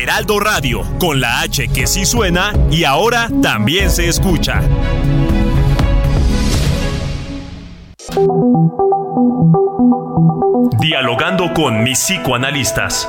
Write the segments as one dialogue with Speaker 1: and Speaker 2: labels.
Speaker 1: Heraldo Radio, con la H que sí suena y ahora también se escucha. Dialogando con mis psicoanalistas.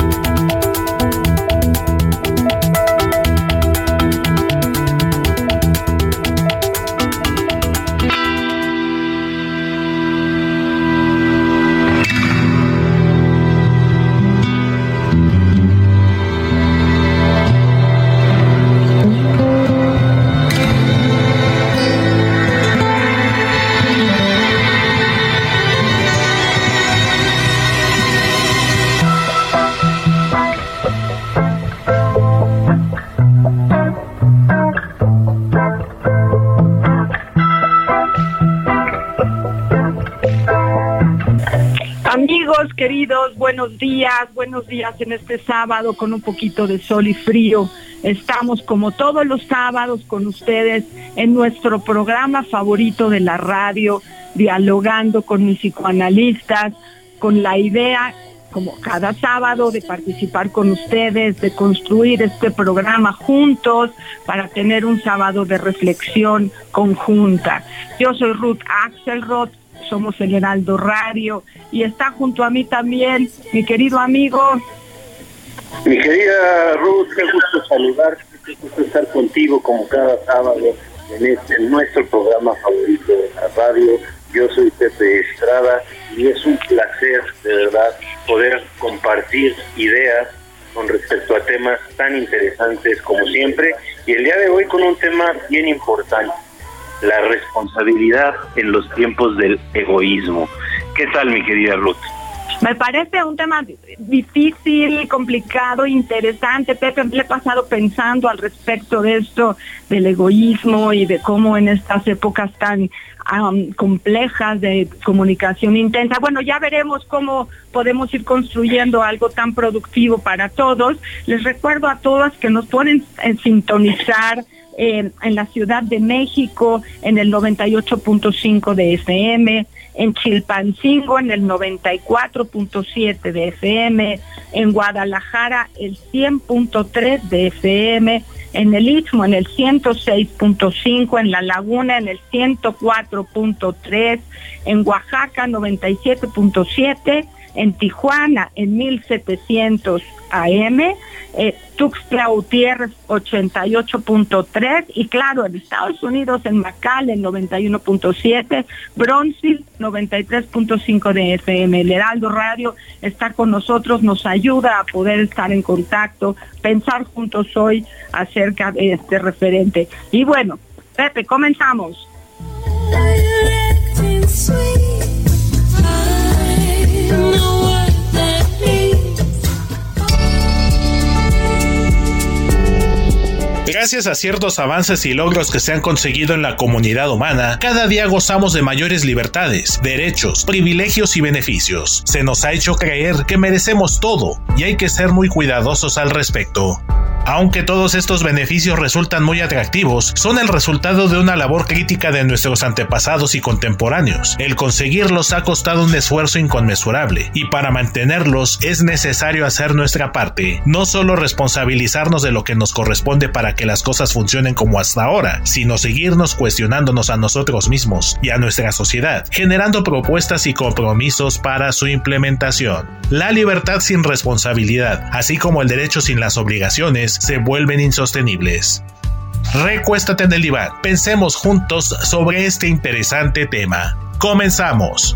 Speaker 2: Queridos, buenos días, buenos días en este sábado con un poquito de sol y frío. Estamos como todos los sábados con ustedes en nuestro programa favorito de la radio, dialogando con mis psicoanalistas, con la idea, como cada sábado, de participar con ustedes, de construir este programa juntos para tener un sábado de reflexión conjunta. Yo soy Ruth Axelrod, somos el Heraldo Radio y está junto a mí también mi querido amigo.
Speaker 3: Mi querida Ruth, qué gusto saludarte, qué gusto estar contigo como cada sábado en, este, nuestro programa favorito de la radio. Yo soy Pepe Estrada y es un placer de verdad poder compartir ideas con respecto a temas tan interesantes como siempre y el día de hoy con un tema bien importante la responsabilidad en los tiempos del egoísmo. ¿Qué tal, mi querida Ruth?
Speaker 2: Me parece un tema difícil, complicado, interesante. Pepe, me he pasado pensando al respecto de esto, del egoísmo y de cómo en estas épocas tan complejas de comunicación intensa. Bueno, ya veremos cómo podemos ir construyendo algo tan productivo para todos. Les recuerdo a todas que nos pueden en la Ciudad de México en el 98.5 de FM, en Chilpancingo en el 94.7 de FM, en Guadalajara el 100.3 de FM, en el Istmo en el 106.5, en La Laguna en el 104.3, en Oaxaca 97.7, en Tijuana en 1700 AM, eh, Tuxtla Gutiérrez 88.3 y claro, en Estados Unidos en McAllen 91.7, Bronzeville 93.5 de FM. El Heraldo Radio está con nosotros, nos ayuda a poder estar en contacto, pensar juntos hoy acerca de este referente. Y bueno, Pepe, comenzamos.
Speaker 1: you Gracias a ciertos avances y logros que se han conseguido en la comunidad humana, cada día gozamos de mayores libertades, derechos, privilegios y beneficios. Se nos ha hecho creer que merecemos todo y hay que ser muy cuidadosos al respecto. Aunque todos estos beneficios resultan muy atractivos, son el resultado de una labor crítica de nuestros antepasados y contemporáneos. El conseguirlos ha costado un esfuerzo inconmensurable, y para mantenerlos es necesario hacer nuestra parte, no solo responsabilizarnos de lo que nos corresponde para que las cosas funcionen como hasta ahora, sino seguirnos cuestionándonos a nosotros mismos y a nuestra sociedad, generando propuestas y compromisos para su implementación. La libertad sin responsabilidad, así como el derecho sin las obligaciones, se vuelven insostenibles. Recuéstate en el diván. Pensemos juntos sobre este interesante tema. Comenzamos.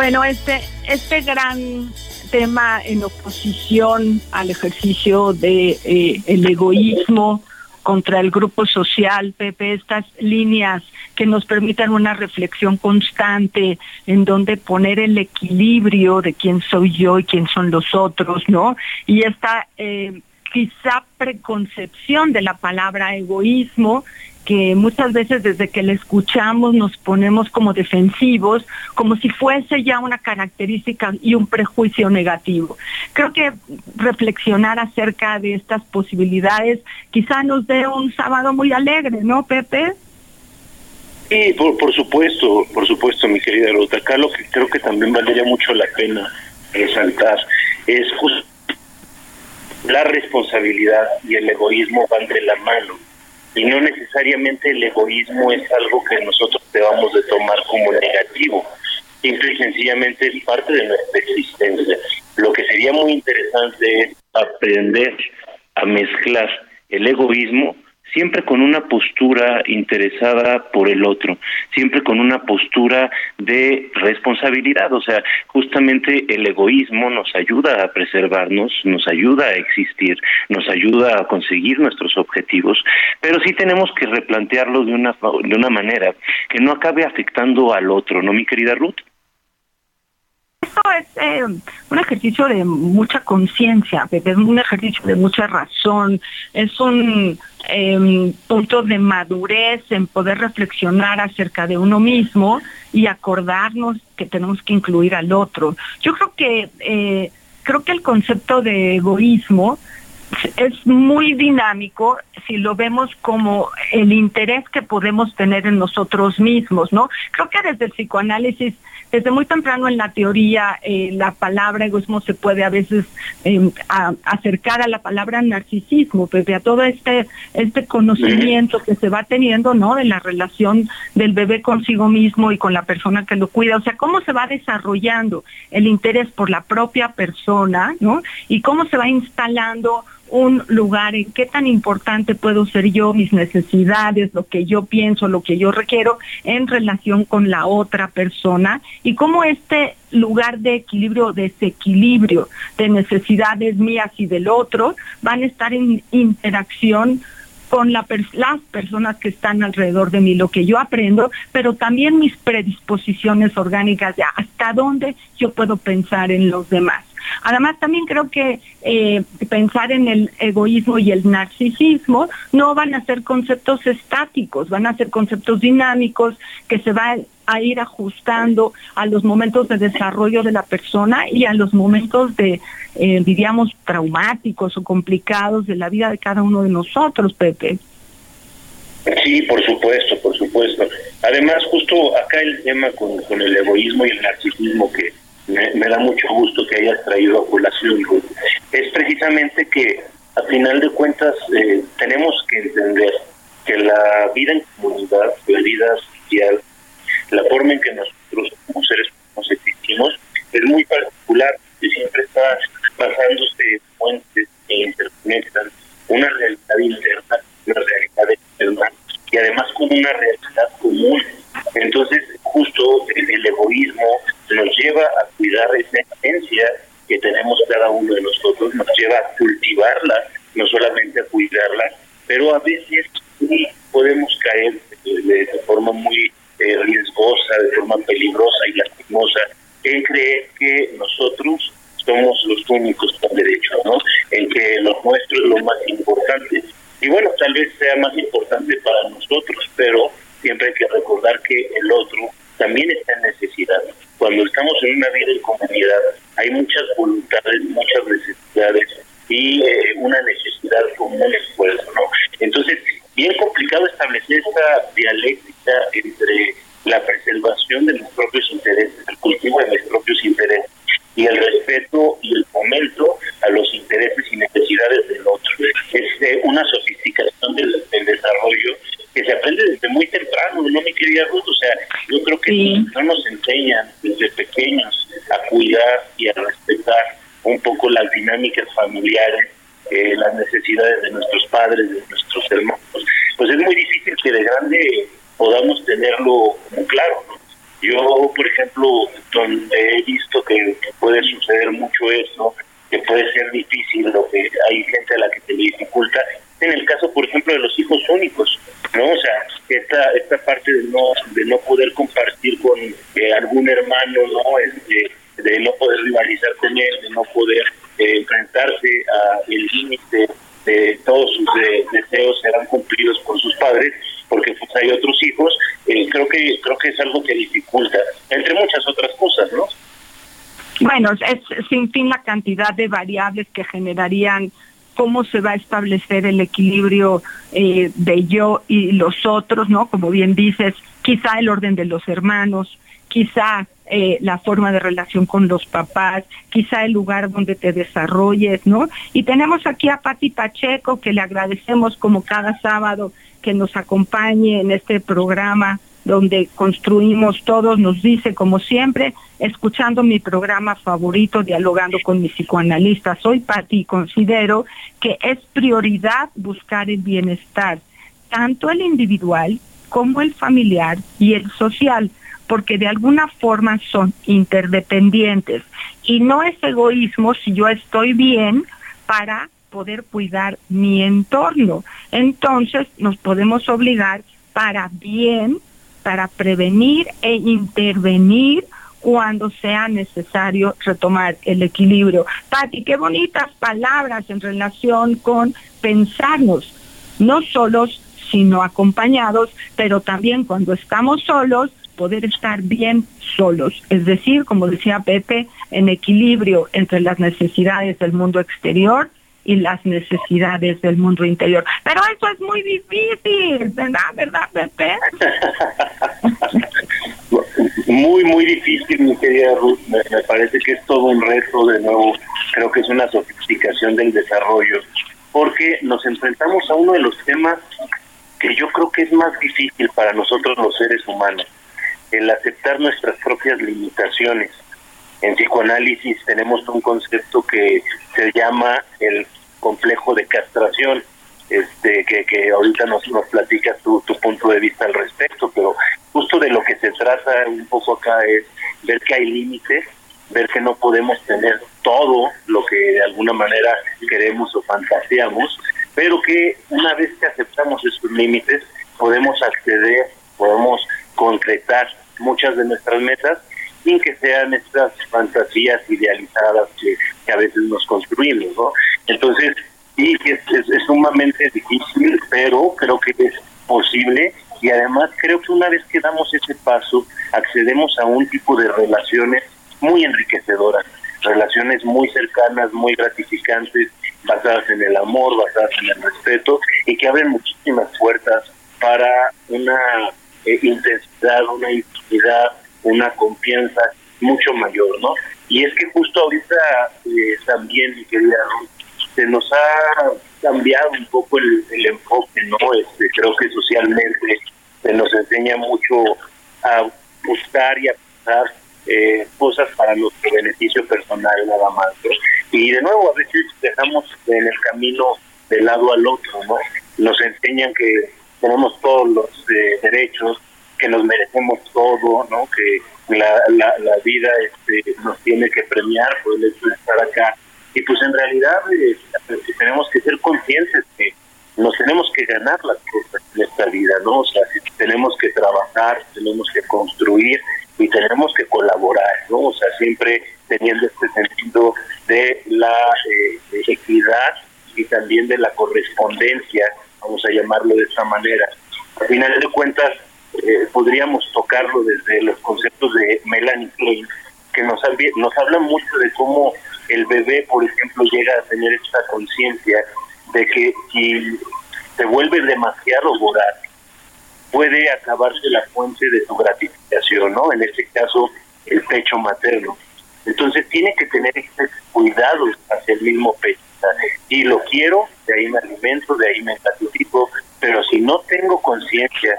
Speaker 2: Bueno, este, este gran tema en oposición al ejercicio de eh, el egoísmo contra el grupo social, Pepe, estas líneas que nos permitan una reflexión constante en donde poner el equilibrio de quién soy yo y quién son los otros, ¿no? Y esta eh, quizá preconcepción de la palabra egoísmo que muchas veces desde que le escuchamos nos ponemos como defensivos, como si fuese ya una característica y un prejuicio negativo. Creo que reflexionar acerca de estas posibilidades quizá nos dé un sábado muy alegre, ¿no, Pepe?
Speaker 3: Sí, por, supuesto, por supuesto, mi querida Ruta. Acá lo que creo que también valdría mucho la pena resaltar es justo la responsabilidad y el egoísmo van de la mano y no necesariamente el egoísmo es algo que nosotros debamos de tomar como negativo, simple y sencillamente es parte de nuestra existencia. Lo que sería muy interesante es aprender a mezclar el egoísmo siempre con una postura interesada por el otro, siempre con una postura de responsabilidad, o sea, justamente el egoísmo nos ayuda a preservarnos, nos ayuda a existir, nos ayuda a conseguir nuestros objetivos, pero sí tenemos que replantearlo de una de una manera que no acabe afectando al otro, ¿no, mi querida Ruth?
Speaker 2: Es eh, un ejercicio de mucha conciencia, es un ejercicio de mucha razón, es un eh, punto de madurez en poder reflexionar acerca de uno mismo y acordarnos que tenemos que incluir al otro. Yo creo que eh, creo que el concepto de egoísmo es muy dinámico si lo vemos como el interés que podemos tener en nosotros mismos, ¿no? Creo que desde el psicoanálisis desde muy temprano en la teoría eh, la palabra egoísmo se puede a veces em, acercar a la palabra narcisismo, Pepe, a todo este, este conocimiento que se va teniendo, ¿no? De la relación del bebé consigo mismo y con la persona que lo cuida, o sea, cómo se va desarrollando el interés por la propia persona, ¿no? Y cómo se va instalando un lugar en qué tan importante puedo ser yo, mis necesidades, lo que yo pienso, lo que yo requiero en relación con la otra persona y cómo este lugar de equilibrio, desequilibrio de necesidades mías y del otro van a estar en interacción con las personas que están alrededor de mí, lo que yo aprendo, pero también mis predisposiciones orgánicas de hasta dónde yo puedo pensar en los demás. Además, también creo que eh, pensar en el egoísmo y el narcisismo no van a ser conceptos estáticos, van a ser conceptos dinámicos que se van a ir ajustando a los momentos de desarrollo de la persona y a los momentos de, eh, diríamos, traumáticos o complicados de la vida de cada uno de nosotros, Pepe.
Speaker 3: Sí, por supuesto, por supuesto. Además, justo acá el tema con, con el egoísmo y el narcisismo que me, da mucho gusto que hayas traído a colación, es precisamente que a final de cuentas eh, tenemos que entender que la vida en comunidad, la vida social, la forma en que nosotros como seres humanos existimos es muy particular, que siempre está basándose en fuentes que interconectan una realidad interna, una realidad externa y además con una realidad común. Entonces, justo el egoísmo, nos lleva a cuidar esa esencia que tenemos cada uno de nosotros, nos lleva a cultivarla, no solamente a cuidarla, pero a veces podemos caer de, forma muy eh, riesgosa en creer que nosotros somos los únicos con derecho, ¿no? En que lo nuestro es lo más importante. Y bueno, tal vez sea más importante para nosotros, pero siempre hay que recordar que el otro también está en necesidad. Cuando estamos en una vida en comunidad, hay muchas voluntades, muchas necesidades y eh, una necesidad común esfuerzo, ¿no? Entonces, bien complicado establecer esta dialéctica entre la preservación de los propios intereses, el cultivo de los propios intereses y el respeto y el fomento a los intereses y necesidades del otro. Es eh, una sofisticación del, desarrollo que se aprende desde muy temprano, ¿no, mi querida Ruth? O sea, yo creo que no nos enseñan desde pequeños a cuidar y a respetar un poco las dinámicas familiares, eh, las necesidades de nuestros padres, de nuestros hermanos, pues es muy difícil que de grande podamos tenerlo muy claro, ¿no? Yo, por ejemplo, donde he visto que, puede suceder mucho eso, que puede ser difícil, lo que hay gente a la que se le dificulta, en el caso, por ejemplo, de los hijos únicos, ¿no? O sea, esta esta parte de no de no poder compartir algún hermano, ¿no? Este, de no poder rivalizar con él, de no poder eh, enfrentarse a el límite de todos sus deseos serán cumplidos por sus padres, porque pues hay otros hijos, eh, creo que creo que es algo que dificulta, entre muchas otras cosas, ¿no?
Speaker 2: Bueno, es sin fin la cantidad de variables que generarían cómo se va a establecer el equilibrio eh, de yo y los otros, ¿no? Como bien dices, quizá el orden de los hermanos, quizá eh, la forma de relación con los papás, quizá el lugar donde te desarrolles, ¿no? Y tenemos aquí a Pati Pacheco, que le agradecemos como cada sábado que nos acompañe en este programa donde construimos todos, nos dice como siempre, escuchando mi programa favorito, dialogando con mis psicoanalistas. Soy Pati y considero que es prioridad buscar el bienestar, tanto el individual como el familiar y el social, porque de alguna forma son interdependientes. Y no es egoísmo si yo estoy bien para poder cuidar mi entorno. Entonces nos podemos obligar para bien, para prevenir e intervenir cuando sea necesario retomar el equilibrio. Pati, qué bonitas palabras en relación con pensarnos, no solos, sino acompañados, pero también cuando estamos solos, poder estar bien solos, es decir, como decía Pepe, en equilibrio entre las necesidades del mundo exterior y las necesidades del mundo interior. Pero eso es muy difícil, ¿verdad? ¿Verdad, Pepe?
Speaker 3: muy, muy difícil, mi querida Ruth. Me, parece que es todo un reto, de nuevo. Creo que es una sofisticación del desarrollo, porque nos enfrentamos a uno de los temas que yo creo que es más difícil para nosotros los seres humanos, el aceptar nuestras propias limitaciones. En psicoanálisis tenemos un concepto que se llama el complejo de castración, este, que, que ahorita nos, platicas tu, tu punto de vista al respecto, pero justo de lo que se trata un poco acá es ver que hay límites, ver que no podemos tener todo lo que de alguna manera queremos o fantaseamos, pero que una vez que aceptamos esos límites podemos acceder, podemos concretar muchas de nuestras metas sin que sean estas fantasías idealizadas que, a veces nos construimos, ¿no? Entonces, sí, es, es, sumamente difícil, pero creo que es posible y además creo que una vez que damos ese paso, accedemos a un tipo de relaciones muy enriquecedoras, relaciones muy cercanas, muy gratificantes, basadas en el amor, basadas en el respeto y que abren muchísimas puertas para una eh, intensidad, una intimidad, una confianza mucho mayor, ¿no? Y es que justo ahorita eh, también, mi querida se nos ha cambiado un poco el, enfoque, ¿no? Este, creo que socialmente se nos enseña mucho a buscar y a pensar eh, cosas para nuestro beneficio personal nada más, ¿no? Y de nuevo, a veces dejamos en el camino de lado al otro, ¿no? Nos enseñan que tenemos todos los eh, derechos, que nos merecemos todo, ¿no? Que la, la, la vida este, nos tiene que premiar por el hecho de estar acá. Y pues en realidad eh, tenemos que ser conscientes que nos tenemos que ganar las cosas en esta vida, ¿no? O sea, tenemos que trabajar, tenemos que construir y tenemos que colaborar, ¿no? O sea, siempre teniendo este sentido de la eh, equidad y también de la correspondencia, vamos a llamarlo de esta manera. Al final de cuentas, eh, podríamos tocarlo desde los conceptos de Melanie Klein, que nos, nos habla mucho de cómo el bebé, por ejemplo, llega a tener esta conciencia de que si se vuelve demasiado voraz, puede acabarse la fuente de su gratificación, ¿no? En este caso, el pecho materno. Entonces tiene que tener este cuidado hacia el mismo pecho. Y lo quiero, de ahí me alimento, de ahí me gratifico, pero si no tengo conciencia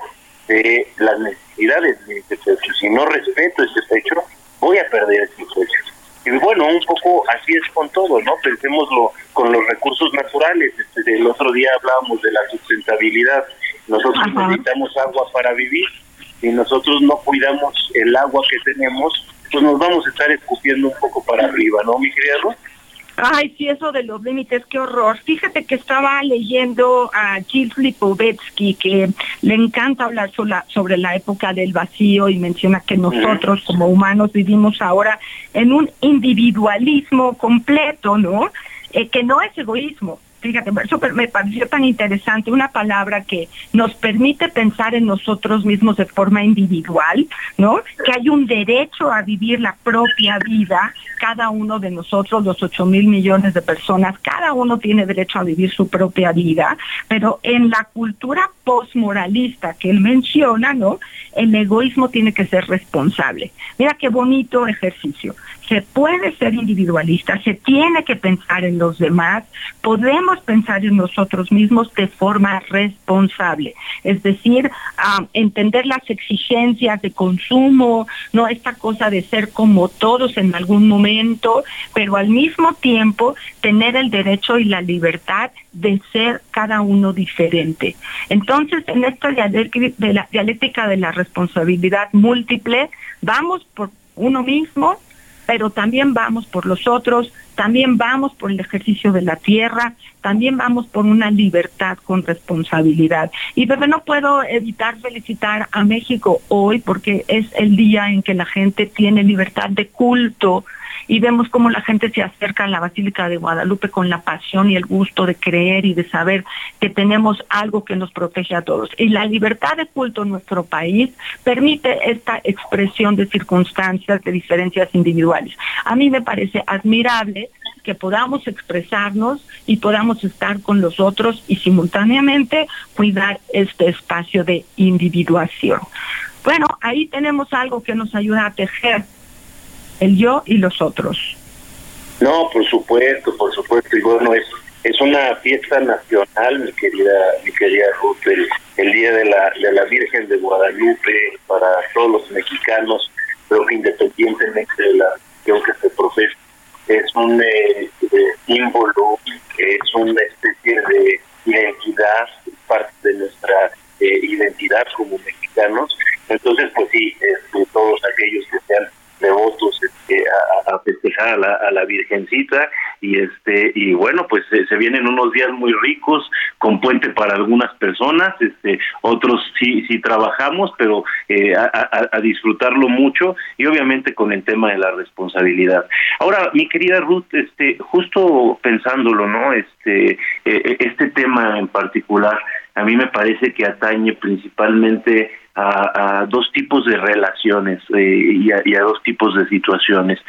Speaker 3: de las necesidades de ese pecho, si no respeto ese pecho, voy a perder ese pecho. Y bueno, un poco así es con todo, ¿no? Pensémoslo con los recursos naturales. Este, el otro día hablábamos de la sustentabilidad. Nosotros necesitamos agua para vivir y nosotros no cuidamos el agua que tenemos, pues nos vamos a estar escupiendo un poco para arriba, ¿no, mi querida
Speaker 2: Ay, sí, eso de los límites, qué horror. Fíjate que estaba leyendo a Jill Lipovetsky, que le encanta hablar sobre la época del vacío y menciona que nosotros como humanos vivimos ahora en un individualismo completo, ¿no? Eh, que no es egoísmo, fíjate, eso me pareció tan interesante, una palabra que nos permite pensar en nosotros mismos de forma individual, ¿no? Que hay un derecho a vivir la propia vida, cada uno de nosotros, los ocho mil millones de personas, cada uno tiene derecho a vivir su propia vida, pero en la cultura postmoralista que él menciona, ¿no? El egoísmo tiene que ser responsable. Mira qué bonito ejercicio. Se puede ser individualista, se tiene que pensar en los demás, podemos pensar en nosotros mismos de forma responsable, es decir, entender las exigencias de consumo, no esta cosa de ser como todos en algún momento, pero al mismo tiempo tener el derecho y la libertad de ser cada uno diferente. Entonces, en esta dialéctica de la responsabilidad múltiple, vamos por uno mismo, pero también vamos por los otros, también vamos por el ejercicio de la tierra, también vamos por una libertad con responsabilidad. Y pero no puedo evitar felicitar a México hoy porque es el día en que la gente tiene libertad de culto, y vemos cómo la gente se acerca a la Basílica de Guadalupe con la pasión y el gusto de creer y de saber que tenemos algo que nos protege a todos. Y la libertad de culto en nuestro país permite esta expresión de circunstancias, de diferencias individuales. A mí me parece admirable que podamos expresarnos y podamos estar con los otros y simultáneamente cuidar este espacio de individuación. Bueno, ahí tenemos algo que nos ayuda a tejer el yo y los otros.
Speaker 3: No, por supuesto, por supuesto, y bueno, es, es una fiesta nacional, mi querida, mi querida Ruth, el, Día de la, de la Virgen de Guadalupe para todos los mexicanos, creo que independientemente de la religión que se profesa, es un eh, eh, símbolo, es una especie de identidad, parte de nuestra eh, identidad como mexicanos. Entonces, pues sí, este, todos aquellos que sean devotos este, a, festejar a la, a la, Virgencita. Y este y bueno pues se vienen unos días muy ricos con puente para algunas personas este otros sí sí trabajamos pero eh, a, disfrutarlo mucho y obviamente con el tema de la responsabilidad. Ahora mi querida Ruth este justo pensándolo no este eh, este tema en particular a mí me parece que atañe principalmente a, dos tipos de relaciones eh, y, a, dos tipos de situaciones.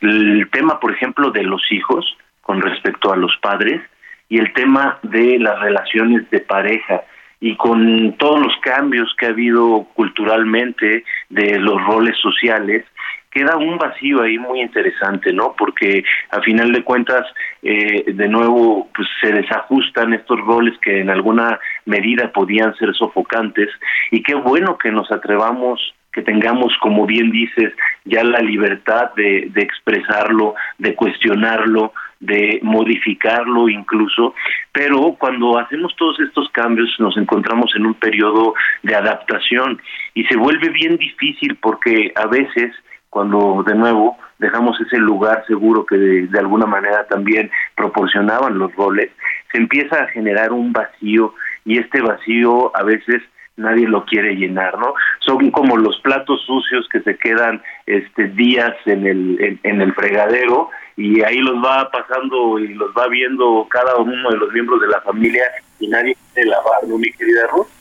Speaker 3: El tema, por ejemplo, de los hijos con respecto a los padres y el tema de las relaciones de pareja y con todos los cambios que ha habido culturalmente de los roles sociales, queda un vacío ahí muy interesante, ¿no? Porque a final de cuentas, eh, de nuevo, pues se desajustan estos roles que en alguna medida podían ser sofocantes. Y qué bueno que nos atrevamos que tengamos, como bien dices, ya la libertad de, de expresarlo, de cuestionarlo, de modificarlo incluso, pero cuando hacemos todos estos cambios nos encontramos en un periodo de adaptación. Y se vuelve bien difícil porque a veces cuando de nuevo dejamos ese lugar seguro que de, alguna manera también proporcionaban los roles, se empieza a generar un vacío y este vacío a veces nadie lo quiere llenar, ¿no? son como los platos sucios que se quedan este días en el en, el fregadero y ahí los va pasando y los va viendo cada uno de los miembros de la familia y nadie quiere lavarlo, mi querida Ruth.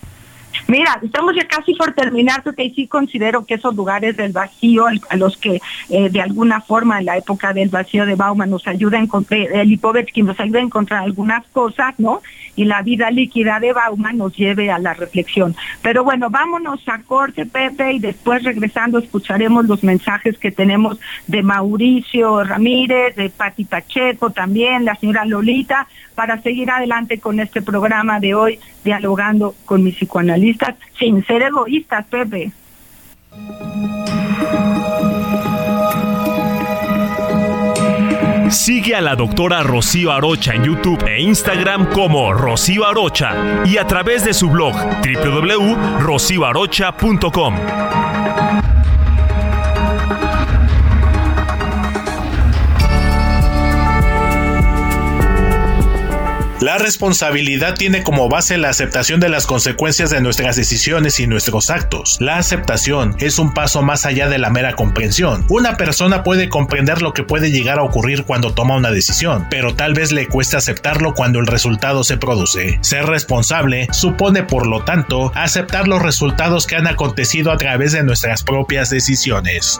Speaker 2: Mira, estamos ya casi por terminar, porque sí considero que esos lugares del vacío, a los que eh, de alguna forma en la época del vacío de Bauman nos ayuda a encontrar, el Lipovetsky nos ayuda a encontrar algunas cosas, ¿no? Y la vida líquida de Bauman nos lleve a la reflexión. Pero bueno, vámonos a corte, Pepe, y después regresando escucharemos los mensajes que tenemos de Mauricio Ramírez, de Pati Pacheco también, la señora Lolita, para seguir adelante con este programa de hoy, dialogando con mis psicoanalistas, sin ser egoístas, Pepe.
Speaker 4: Sigue a la doctora Rocío Arocha en YouTube e Instagram como Rocío Arocha y a través de su blog www.rocioarocha.com.
Speaker 1: La responsabilidad tiene como base la aceptación de las consecuencias de nuestras decisiones y nuestros actos. La aceptación es un paso más allá de la mera comprensión. Una persona puede comprender lo que puede llegar a ocurrir cuando toma una decisión, pero tal vez le cueste aceptarlo cuando el resultado se produce. Ser responsable supone, por lo tanto, aceptar los resultados que han acontecido a través de nuestras propias decisiones.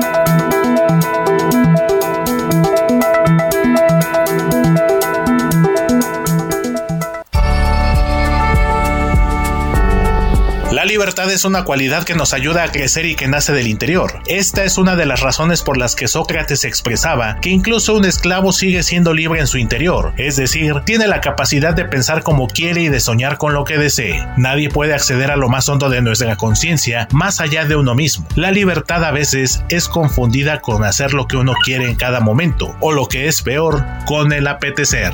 Speaker 1: Libertad es una cualidad que nos ayuda a crecer y que nace del interior. Esta es una de las razones por las que Sócrates expresaba que incluso un esclavo sigue siendo libre en su interior, es decir, tiene la capacidad de pensar como quiere y de soñar con lo que desee. Nadie puede acceder a lo más hondo de nuestra conciencia más allá de uno mismo. La libertad a veces es confundida con hacer lo que uno quiere en cada momento, o lo que es peor, con el apetecer.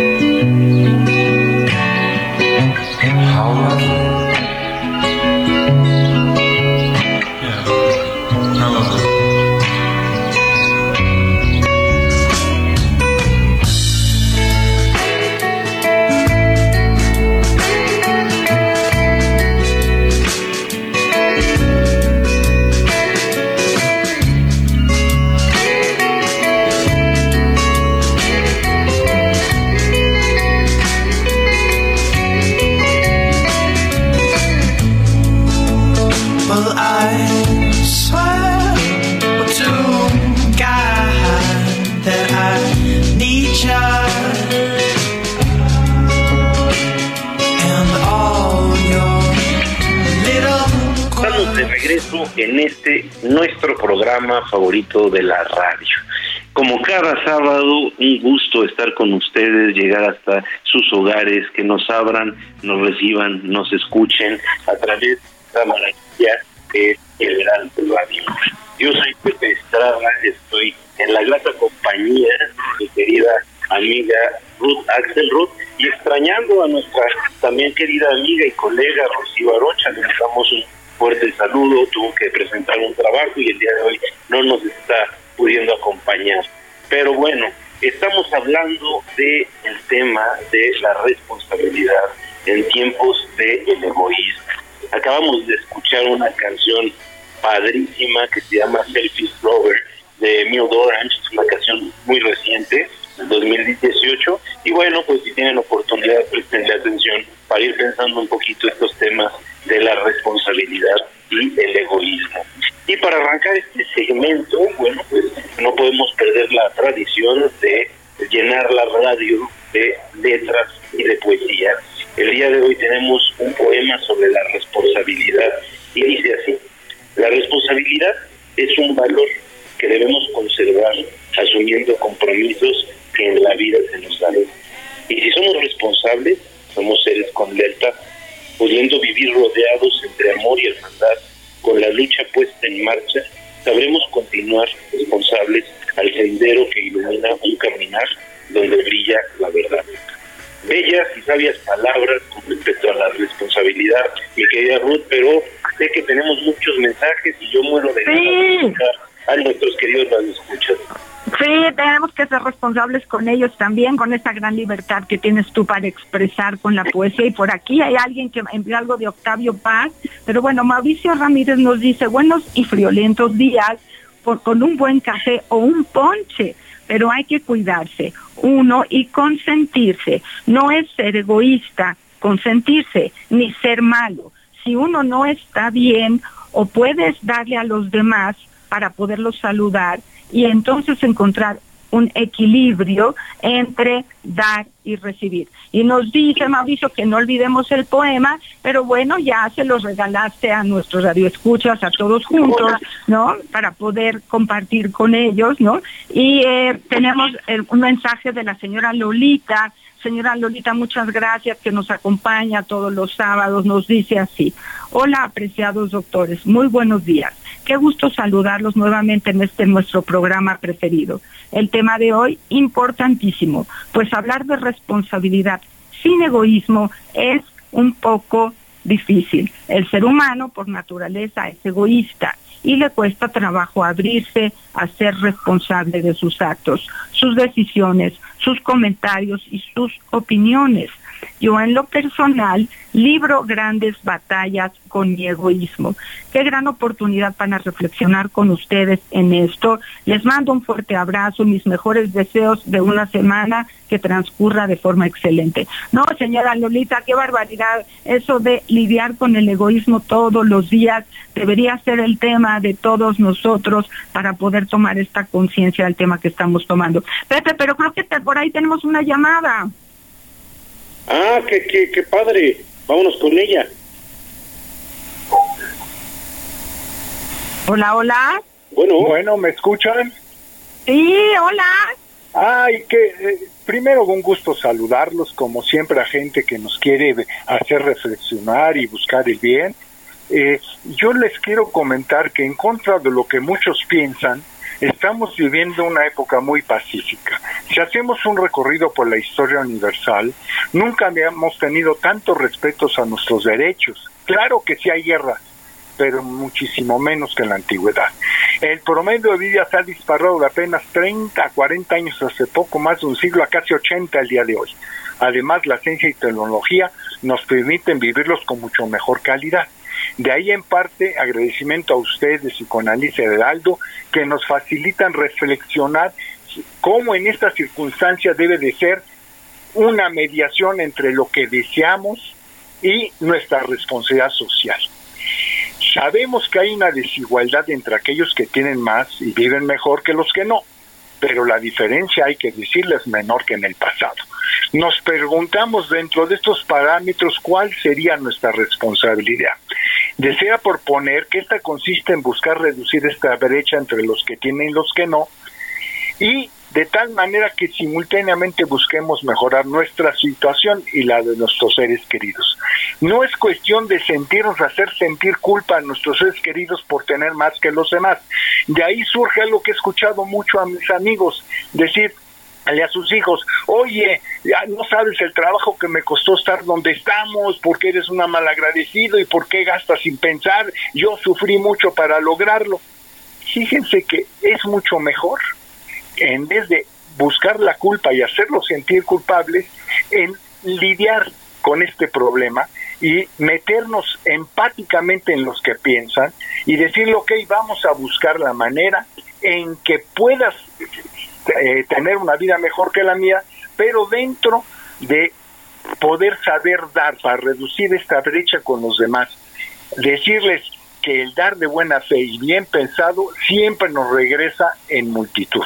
Speaker 3: Amen. En este nuestro programa favorito de la radio. Como cada sábado, un gusto estar con ustedes, llegar hasta sus hogares, que nos abran, nos reciban, nos escuchen a través de esta maravilla que es el Gran Radio. Yo soy Pepe Estrada, estoy en la grata compañía de mi querida amiga Ruth Axelrod y extrañando a nuestra también querida amiga y colega Rocío Arocha, le damos un fuerte saludo, tuvo que presentar un trabajo y el día de hoy no nos está pudiendo acompañar. Pero bueno, estamos hablando del el tema de la responsabilidad en tiempos de el egoísmo. Acabamos de escuchar una canción padrísima que se llama Selfie Lover de Mild Orange, es una canción muy reciente, del 2018, y bueno, pues si tienen oportunidad, prestenle atención para ir pensando un poquito estos temas de la responsabilidad y el egoísmo. Y para arrancar este segmento, bueno, pues no podemos perder la tradición de llenar la radio de letras y de poesía. El día de hoy tenemos un poema sobre la responsabilidad y dice así, la responsabilidad es un valor que debemos conservar asumiendo compromisos que en la vida se nos dan. Y si somos responsables, somos seres con lealtad, pudiendo vivir rodeados entre amor y hermandad, con la lucha puesta en marcha, sabremos continuar responsables al sendero que ilumina un caminar donde brilla la verdad. Bellas y sabias palabras con respecto a la responsabilidad, mi querida Ruth, pero sé que tenemos muchos mensajes y yo muero de ganas a nuestros queridos radioescuchas.
Speaker 2: Sí, tenemos que ser responsables con ellos también, con esa gran libertad que tienes tú para expresar con la poesía. Y por aquí hay alguien que envió algo de Octavio Paz, pero bueno, Mauricio Ramírez nos dice buenos y friolentos días por, con un buen café o un ponche, pero hay que cuidarse, uno, y consentirse. No es ser egoísta, consentirse, ni ser malo. Si uno no está bien o puedes darle a los demás para poderlos saludar, y entonces encontrar un equilibrio entre dar y recibir. Y nos dice Mauricio que no olvidemos el poema, pero bueno, ya se los regalaste a nuestros radioescuchas, a todos juntos, ¿no? Para poder compartir con ellos, ¿no? Y eh, tenemos un mensaje de la señora Lolita. Señora Lolita, muchas gracias que nos acompaña todos los sábados. Nos dice así, hola apreciados doctores, muy buenos días. Qué gusto saludarlos nuevamente en este nuestro programa preferido. El tema de hoy, importantísimo, pues hablar de responsabilidad sin egoísmo es un poco difícil. El ser humano, por naturaleza, es egoísta y le cuesta trabajo abrirse a ser responsable de sus actos, sus decisiones, sus comentarios y sus opiniones. Yo en lo personal libro grandes batallas con mi egoísmo. Qué gran oportunidad para reflexionar con ustedes en esto. Les mando un fuerte abrazo, mis mejores deseos de una semana que transcurra de forma excelente. No, señora Lolita, qué barbaridad. Eso de lidiar con el egoísmo todos los días debería ser el tema de todos nosotros para poder tomar esta conciencia del tema que estamos tomando. Pepe, pero creo que por ahí tenemos una llamada.
Speaker 3: Ah, qué, qué, qué padre. Vámonos con ella.
Speaker 2: Hola, hola.
Speaker 5: Bueno, bueno, ¿me escuchan?
Speaker 2: Sí, hola.
Speaker 5: Ay, que eh, primero un gusto saludarlos, como siempre a gente que nos quiere hacer reflexionar y buscar el bien. Eh, yo les quiero comentar que en contra de lo que muchos piensan, Estamos viviendo una época muy pacífica. Si hacemos un recorrido por la historia universal, nunca habíamos tenido tantos respetos a nuestros derechos. Claro que sí hay guerras, pero muchísimo menos que en la antigüedad. El promedio de vida se ha disparado de apenas 30 40 años hace poco más de un siglo a casi 80 el día de hoy. Además, la ciencia y tecnología nos permiten vivirlos con mucho mejor calidad. De ahí en parte agradecimiento a ustedes con Alicia Heraldo que nos facilitan reflexionar cómo en esta circunstancia debe de ser una mediación entre lo que deseamos y nuestra responsabilidad social. Sabemos que hay una desigualdad entre aquellos que tienen más y viven mejor que los que no. pero la diferencia hay que decirle es menor que en el pasado. Nos preguntamos dentro de estos parámetros cuál sería nuestra responsabilidad. Desea proponer que esta consiste en buscar reducir esta brecha entre los que tienen y los que no, y de tal manera que simultáneamente busquemos mejorar nuestra situación y la de nuestros seres queridos. No es cuestión de sentirnos, hacer sentir culpa a nuestros seres queridos por tener más que los demás. De ahí surge algo que he escuchado mucho a mis amigos, decir, a sus hijos, oye, ya no sabes el trabajo que me costó estar donde estamos, porque eres una malagradecido y por qué gastas sin pensar, yo sufrí mucho para lograrlo. Fíjense que es mucho mejor en vez de buscar la culpa y hacerlos sentir culpables, en lidiar con este problema y meternos empáticamente en los que piensan y decirle, ok, vamos a buscar la manera en que puedas eh, tener una vida mejor que la mía, pero dentro de poder saber dar para reducir esta brecha con los demás. Decirles que el dar de buena fe y bien pensado siempre nos regresa en multitud.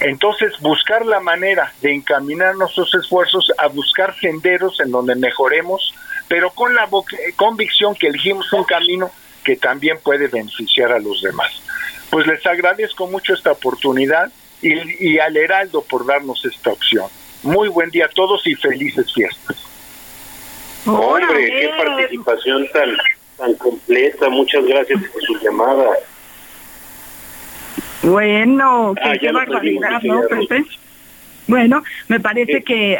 Speaker 5: Entonces, buscar la manera de encaminar nuestros esfuerzos a buscar senderos en donde mejoremos, pero con la convicción que elegimos un camino que también puede beneficiar a los demás. Pues les agradezco mucho esta oportunidad y, al Heraldo por darnos esta opción. Muy buen día a todos y felices fiestas.
Speaker 3: Hombre, qué participación tan, tan completa. Muchas gracias por su llamada.
Speaker 2: Bueno, ah, qué barbaridad, ¿no, Pepe? Bueno, me parece que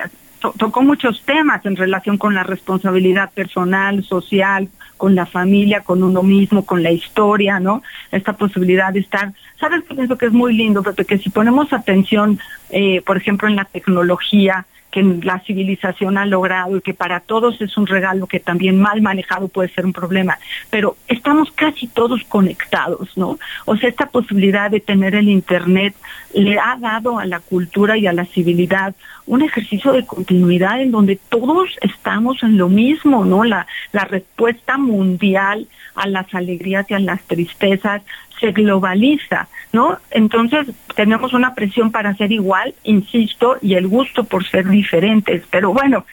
Speaker 2: tocó muchos temas en relación con la responsabilidad personal, social, con la familia, con uno mismo, con la historia, ¿no? Esta posibilidad de estar, ¿sabes pienso que es muy lindo? Pepe? que si ponemos atención, eh, por ejemplo, en la tecnología, que la civilización ha logrado y que para todos es un regalo que también mal manejado puede ser un problema, pero estamos casi todos conectados, ¿no? O sea, esta posibilidad de tener el Internet le ha dado a la cultura y a la civilidad un ejercicio de continuidad en donde todos estamos en lo mismo, ¿no? La, la respuesta mundial a las alegrías y a las tristezas se globaliza, ¿no? Entonces tenemos una presión para ser igual, insisto, y el gusto por ser diferentes. Pero bueno,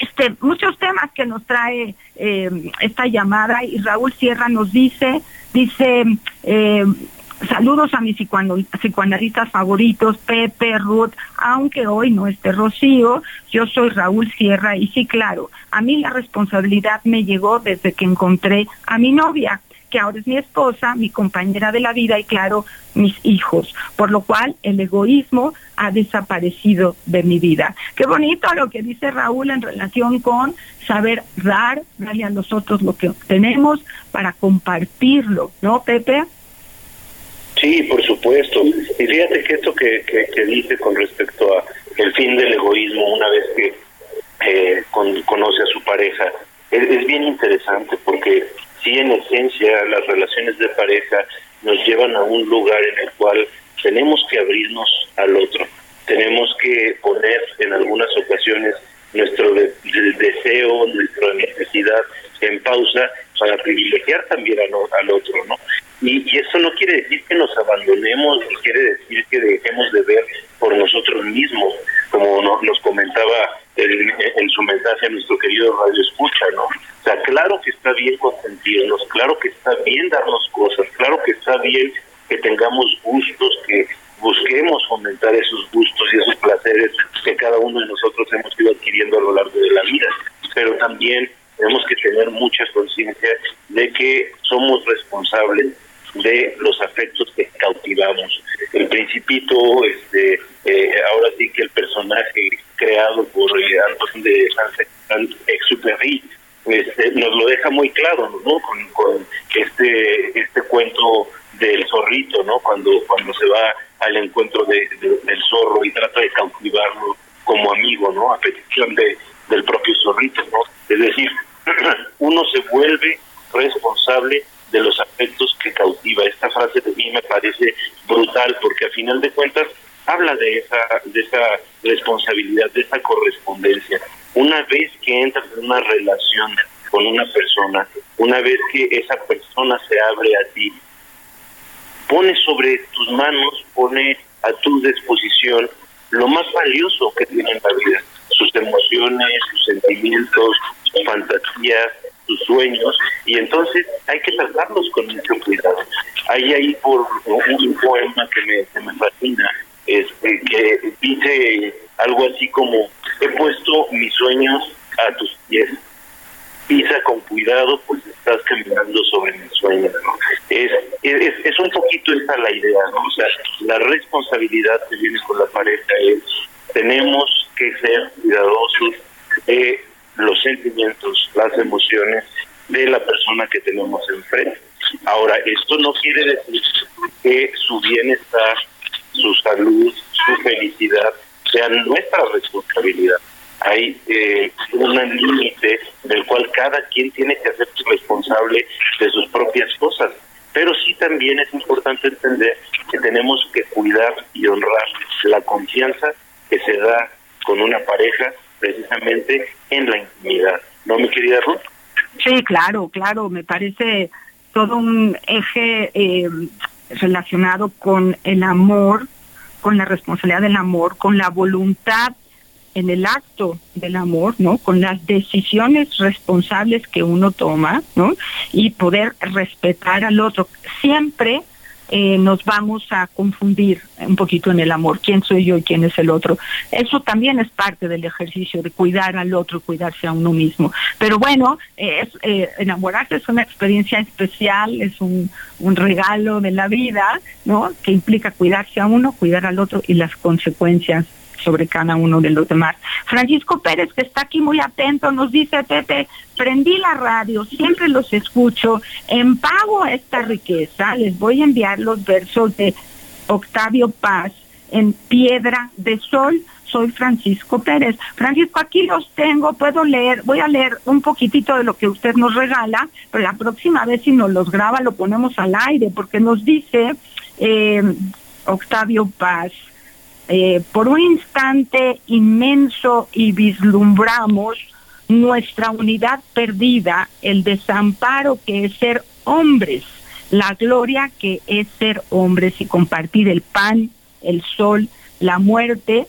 Speaker 2: este, muchos temas que nos trae eh, esta llamada y Raúl Sierra nos dice, dice, eh, saludos a mis psicoanalistas favoritos, Pepe, Ruth, aunque hoy no esté Rocío, yo soy Raúl Sierra y sí, claro, a mí la responsabilidad me llegó desde que encontré a mi novia que ahora es mi esposa, mi compañera de la vida y claro, mis hijos, por lo cual el egoísmo ha desaparecido de mi vida. Qué bonito lo que dice Raúl en relación con saber dar, darle a los otros lo que tenemos para compartirlo, ¿no, Pepe?
Speaker 3: Sí, por supuesto. Y fíjate que esto que, que, dice con respecto a el fin del egoísmo una vez que eh, conoce a su pareja, es bien interesante porque sí en esencia las relaciones de pareja nos llevan a un lugar en el cual tenemos que abrirnos al otro, tenemos que poner en algunas ocasiones nuestro deseo, nuestra necesidad en pausa para privilegiar también al, otro, ¿no? Y, y, eso no quiere decir que nos abandonemos, ni quiere decir que dejemos de ver por nosotros mismos, como nos comentaba en su mensaje a nuestro querido Radio Escucha, ¿no? O sea, claro que está bien consentirnos, claro que está bien darnos cosas, claro que está bien que tengamos gustos, que busquemos fomentar esos gustos y esos placeres que cada uno de nosotros hemos ido adquiriendo a lo largo de la vida, pero también tenemos que tener mucha conciencia de que somos responsables de los afectos que cautivamos. El principito, este, eh, ahora sí que el personaje creado por Antoine de Saint-Exupéry este, nos lo deja muy claro, ¿no? Con, este este cuento del zorrito, ¿no? Cuando cuando se va al encuentro de, del zorro y trata de cautivarlo como amigo, ¿no? A petición de del propio zorrito, ¿no? Es decir, uno se vuelve responsable de los afectos que cautiva. Esta frase de mí me parece brutal porque a final de cuentas habla de esa, de esa responsabilidad, de esa correspondencia. Una vez que entras en una relación con una persona, una vez que esa persona se abre a ti, pone sobre tus manos, pone a tu disposición lo más valioso que tiene en la vida, sus emociones, sus sentimientos, sus fantasías, sus sueños, y entonces hay que tratarlos con mucho cuidado. Hay ahí por un poema que me, que me fascina, este, que dice algo así como, he puesto mis sueños a tus pies, pisa con cuidado, pues estás caminando sobre mis sueños. Es, es, es un poquito esa la idea, ¿no? O sea, la responsabilidad que viene con la pareja es, tenemos que ser cuidadosos de los sentimientos, las emociones de la persona que tenemos enfrente. Ahora, esto no quiere decir que su bienestar, su salud, su felicidad sean nuestra responsabilidad hay eh, un límite del cual cada quien tiene que hacerse responsable de sus propias cosas. Pero sí también es importante entender que tenemos que cuidar y honrar la confianza que se da con una pareja precisamente en la intimidad. ¿No, mi querida Ruth?
Speaker 2: Sí, claro, claro, me parece todo un eje eh, relacionado con el amor, con la responsabilidad del amor, con la voluntad en el acto del amor, ¿no? Con las decisiones responsables que uno toma, ¿no? Y poder respetar al otro. Siempre eh, nos vamos a confundir un poquito en el amor, quién soy yo y quién es el otro. Eso también es parte del ejercicio de cuidar al otro, cuidarse a uno mismo. Pero bueno, es, eh, enamorarse es una experiencia especial, es un regalo de la vida, ¿no? Que implica cuidarse a uno, cuidar al otro y las consecuencias sobre cada uno de los demás. Francisco Pérez, que está aquí muy atento, nos dice, Pepe, prendí la radio, siempre los escucho, en pago a esta riqueza, les voy a enviar los versos de Octavio Paz en Piedra de Sol, soy Francisco Pérez. Francisco, aquí los tengo, puedo leer, voy a leer un poquitito de lo que usted nos regala, pero la próxima vez si nos los graba lo ponemos al aire, porque nos dice eh, Octavio Paz, eh, por un instante inmenso y vislumbramos nuestra unidad perdida, el desamparo que es ser hombres, la gloria que es ser hombres y compartir el pan, el sol, la muerte,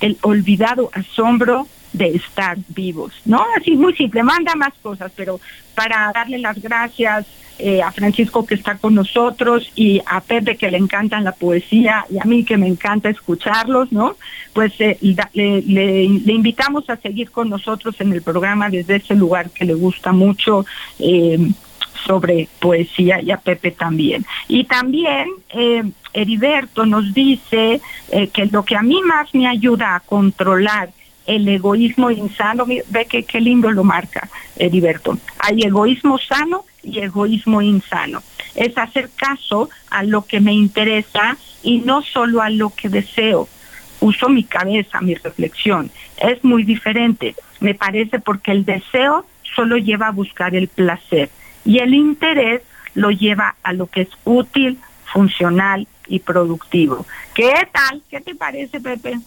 Speaker 2: el olvidado asombro de estar vivos, ¿no? Así muy simple, manda más cosas, pero para darle las gracias eh, a Francisco que está con nosotros y a Pepe que le encantan la poesía y a mí que me encanta escucharlos, ¿no? Pues eh, le, invitamos a seguir con nosotros en el programa desde ese lugar que le gusta mucho. Eh, sobre poesía y a Pepe también. Y también Heriberto nos dice que lo que a mí más me ayuda a controlar el egoísmo insano, ve que qué lindo lo marca Heriberto. Hay egoísmo sano y egoísmo insano. Es hacer caso a lo que me interesa y no solo a lo que deseo. Uso mi cabeza, mi reflexión. Es muy diferente, me parece, porque el deseo solo lleva a buscar el placer y el interés lo lleva a lo que es útil, funcional y productivo. ¿Qué tal? ¿Qué te parece, Pepe?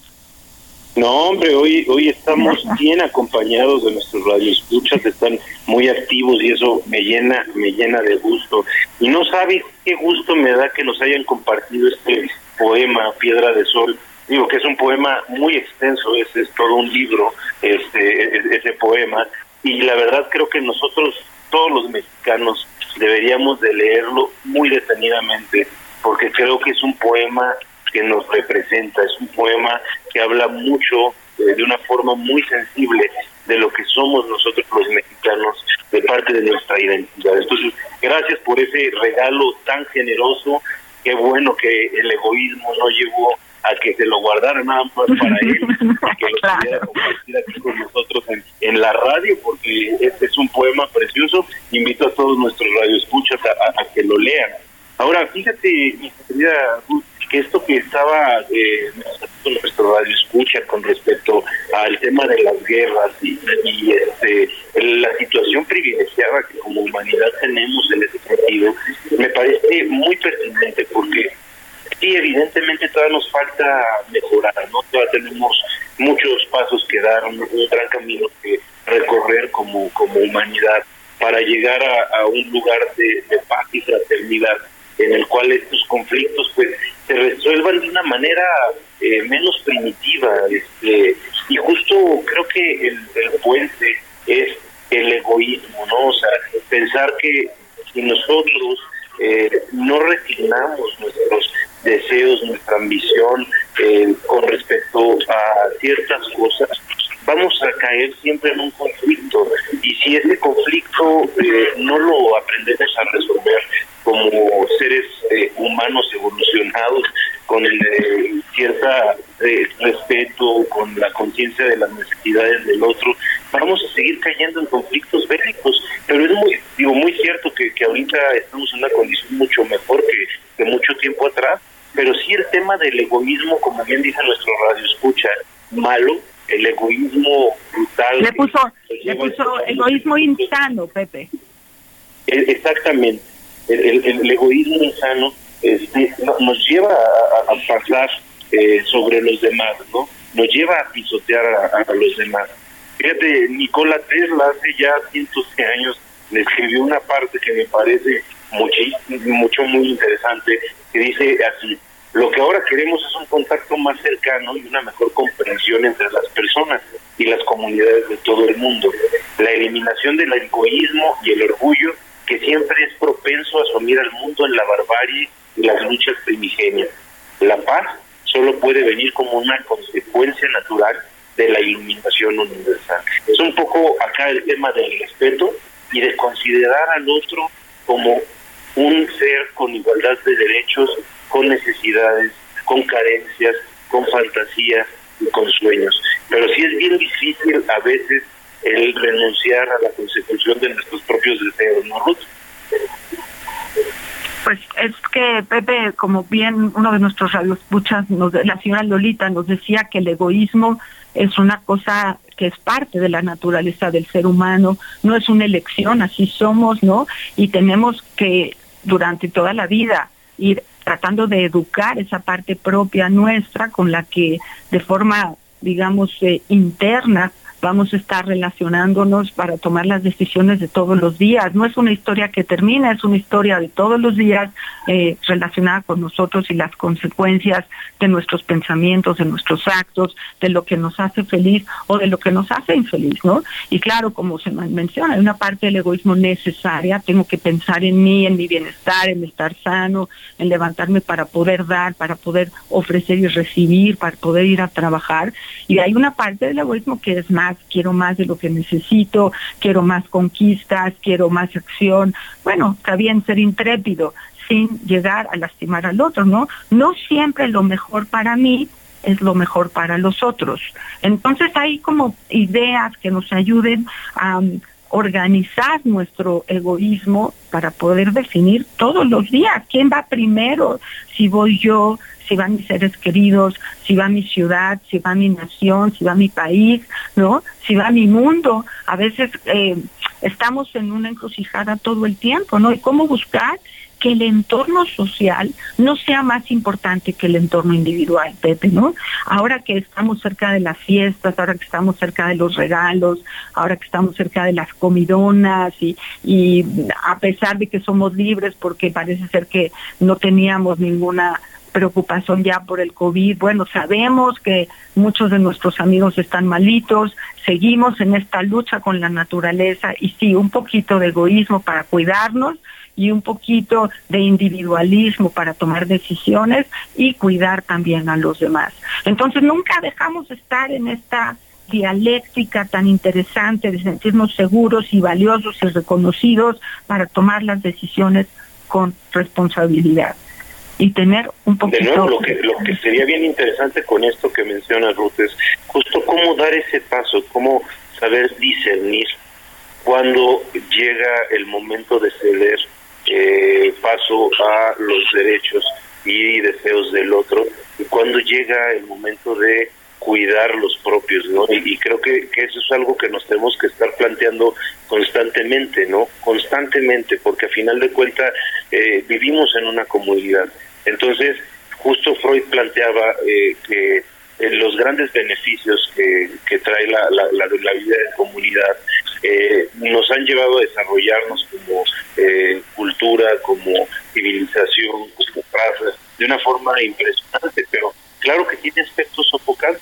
Speaker 3: No, hombre, hoy hoy estamos bien acompañados de nuestros radioescuchas, están muy activos y eso me llena me llena de gusto. Y no sabes qué gusto me da que nos hayan compartido este poema Piedra de Sol. Digo que es un poema muy extenso, es, es todo un libro este ese poema y la verdad creo que nosotros todos los mexicanos deberíamos de leerlo muy detenidamente porque creo que es un poema que nos representa. Es un poema que habla mucho, eh, de una forma muy sensible, de lo que somos nosotros los mexicanos, de parte de nuestra identidad. Entonces, gracias por ese regalo tan generoso. Qué bueno que el egoísmo no llevó a que se lo guardara nada más para él, que lo pudiera compartir aquí con nosotros en, la radio, porque este es un poema precioso. Invito a todos nuestros radioescuchas a, a que lo lean. Ahora, fíjate, mi querida Ruth, que esto que estaba eh, nuestro radio escucha con respecto al tema de las guerras y, este, la situación privilegiada que como humanidad tenemos en ese sentido, me parece muy pertinente porque sí, evidentemente todavía nos falta mejorar, ¿no? Todavía tenemos muchos pasos que dar, un, gran camino que recorrer como, como humanidad para llegar a, un lugar de, de paz y fraternidad en el cual estos conflictos pues se resuelvan de una manera eh, menos primitiva. Este, y justo creo que el, puente es el egoísmo, ¿no? O sea, pensar que si nosotros eh, no resignamos nuestros deseos, nuestra ambición eh, con respecto a ciertas cosas, vamos a caer siempre en un conflicto. Y si ese conflicto no lo aprendemos a resolver como seres humanos evolucionados, con de cierta eh, respeto, con la conciencia de las necesidades del otro, vamos a seguir cayendo en conflictos bélicos. Pero es muy, digo, muy cierto que, que ahorita estamos en una condición mucho mejor que, que mucho tiempo atrás, pero sí el tema del egoísmo, como bien dice nuestro radio escucha, malo, el egoísmo brutal.
Speaker 2: Le puso, le puso egoísmo insano, Pepe.
Speaker 3: E, exactamente, el, el egoísmo insano este, nos lleva a, pasar eh, sobre los demás, ¿no? Nos lleva a pisotear a, los demás. Fíjate, Nikola Tesla hace ya cientos de años le escribió una parte que me parece mucho, mucho muy interesante, que dice así, lo que ahora queremos es un contacto más cercano y una mejor comprensión entre las personas y las comunidades de todo el mundo. La eliminación del egoísmo y el orgullo que siempre es propenso a asumir al mundo en la barbarie y las luchas primigenias. La paz solo puede venir como una consecuencia natural de la iluminación universal. Es un poco acá el tema del respeto y de considerar al otro como un ser con igualdad de derechos, con necesidades, con carencias, con fantasías y con sueños. Pero sí es bien difícil a veces el renunciar a la consecución de nuestros propios deseos, ¿no, Ruth?
Speaker 2: Pues es que Pepe, como bien uno de nuestros radioescuchas, nos, la señora Lolita nos decía que el egoísmo es una cosa que es parte de la naturaleza del ser humano, no es una elección, así somos, ¿no? Y tenemos que durante toda la vida ir tratando de educar esa parte propia nuestra con la que de forma, digamos, eh, interna vamos a estar relacionándonos para tomar las decisiones de todos los días. No es una historia que termina, es una historia de todos los días eh, relacionada con nosotros y las consecuencias de nuestros pensamientos, de nuestros actos, de lo que nos hace feliz o de lo que nos hace infeliz, ¿no? Y claro, como se menciona, hay una parte del egoísmo necesaria, tengo que pensar en mí, en mi bienestar, en estar sano, en levantarme para poder dar, para poder ofrecer y recibir, para poder ir a trabajar. Y hay una parte del egoísmo que es más quiero más de lo que necesito, quiero más conquistas, quiero más acción. Bueno, está bien ser intrépido sin llegar a lastimar al otro, ¿no? No siempre lo mejor para mí es lo mejor para los otros. Entonces hay como ideas que nos ayuden a um, organizar nuestro egoísmo para poder definir todos los días quién va primero, si voy yo, si van mis seres queridos, si va mi ciudad, si va mi nación, si va mi país, ¿no? Si va mi mundo. A veces eh, estamos en una encrucijada todo el tiempo, ¿no? Y cómo buscar que el entorno social no sea más importante que el entorno individual, Pepe, ¿no? Ahora que estamos cerca de las fiestas, ahora que estamos cerca de los regalos, ahora que estamos cerca de las comidonas y, y a pesar de que somos libres porque parece ser que no teníamos ninguna preocupación ya por el COVID. Bueno, sabemos que muchos de nuestros amigos están malitos, seguimos en esta lucha con la naturaleza y sí, un poquito de egoísmo para cuidarnos y un poquito de individualismo para tomar decisiones y cuidar también a los demás. Entonces nunca dejamos de estar en esta dialéctica tan interesante de sentirnos seguros y valiosos y reconocidos para tomar las decisiones con responsabilidad y tener un poquito...
Speaker 3: De nuevo, lo que, lo que sería bien interesante con esto que menciona Ruth es justo cómo dar ese paso, cómo saber discernir cuando llega el momento de ceder eh, paso a los derechos y deseos del otro y cuando llega el momento de cuidar los propios, ¿no? Y, creo que, que, eso es algo que nos tenemos que estar planteando constantemente, ¿no? Constantemente, porque a final de cuentas eh, vivimos en una comunidad entonces, justo Freud planteaba eh, que eh, los grandes beneficios que, trae la, la vida en comunidad eh, nos han llevado a desarrollarnos como eh, cultura, como civilización, como raza, de una forma impresionante, pero claro que tiene aspectos sofocantes.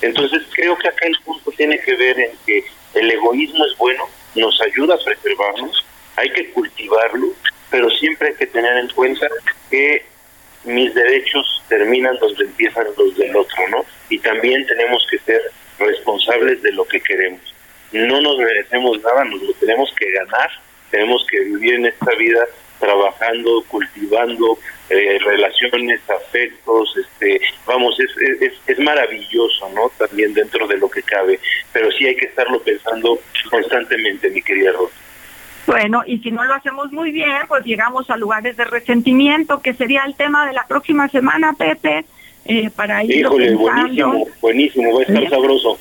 Speaker 3: Entonces creo que acá el punto tiene que ver en que el egoísmo es bueno, nos ayuda a preservarnos, hay que cultivarlo, pero siempre hay que tener en cuenta que mis derechos terminan donde empiezan los del otro, ¿no? Y también tenemos que ser responsables de lo que queremos. No nos merecemos nada, nos lo tenemos que ganar, tenemos que vivir en esta vida trabajando, cultivando eh, relaciones, afectos, este, vamos, es, es, es maravilloso, ¿no? También dentro de lo que cabe, pero sí hay que estarlo pensando constantemente, mi querida Rosa.
Speaker 2: Bueno, y si no lo hacemos muy bien, pues llegamos a lugares de resentimiento, que sería el tema de la próxima semana, Pepe, eh, para ir
Speaker 3: Híjole, buenísimo, buenísimo, va a estar sabroso.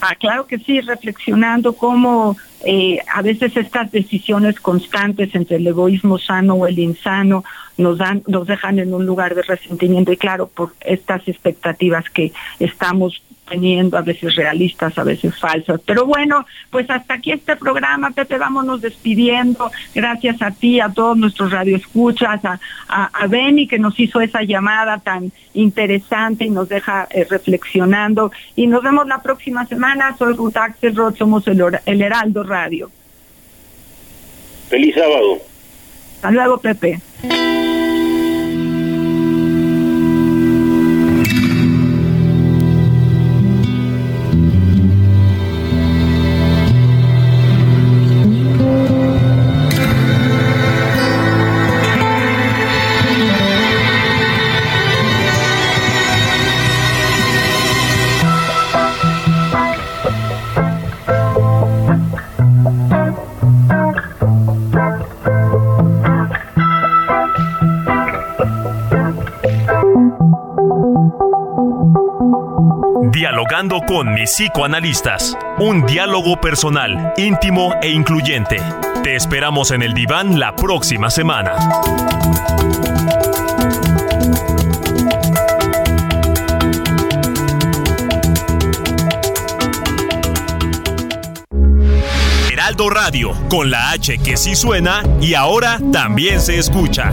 Speaker 2: Ah, claro que sí, reflexionando cómo eh, a veces estas decisiones constantes entre el egoísmo sano o el insano nos dan, nos dejan en un lugar de resentimiento. Y claro, por estas expectativas que estamos teniendo, a veces realistas, a veces falsas. Pero bueno, pues hasta aquí este programa, Pepe, vámonos despidiendo. Gracias a ti, a todos nuestros radioescuchas, a, a, a Benny que nos hizo esa llamada tan interesante y nos deja eh, reflexionando. Y nos vemos la próxima semana. Soy Ruth Axelrod, somos el, el Heraldo Radio.
Speaker 3: Feliz sábado.
Speaker 2: Hasta luego, Pepe.
Speaker 4: Con mis psicoanalistas. Un diálogo personal, íntimo e incluyente. Te esperamos en el diván la próxima semana. Heraldo Radio, con la H que sí suena y ahora también se escucha.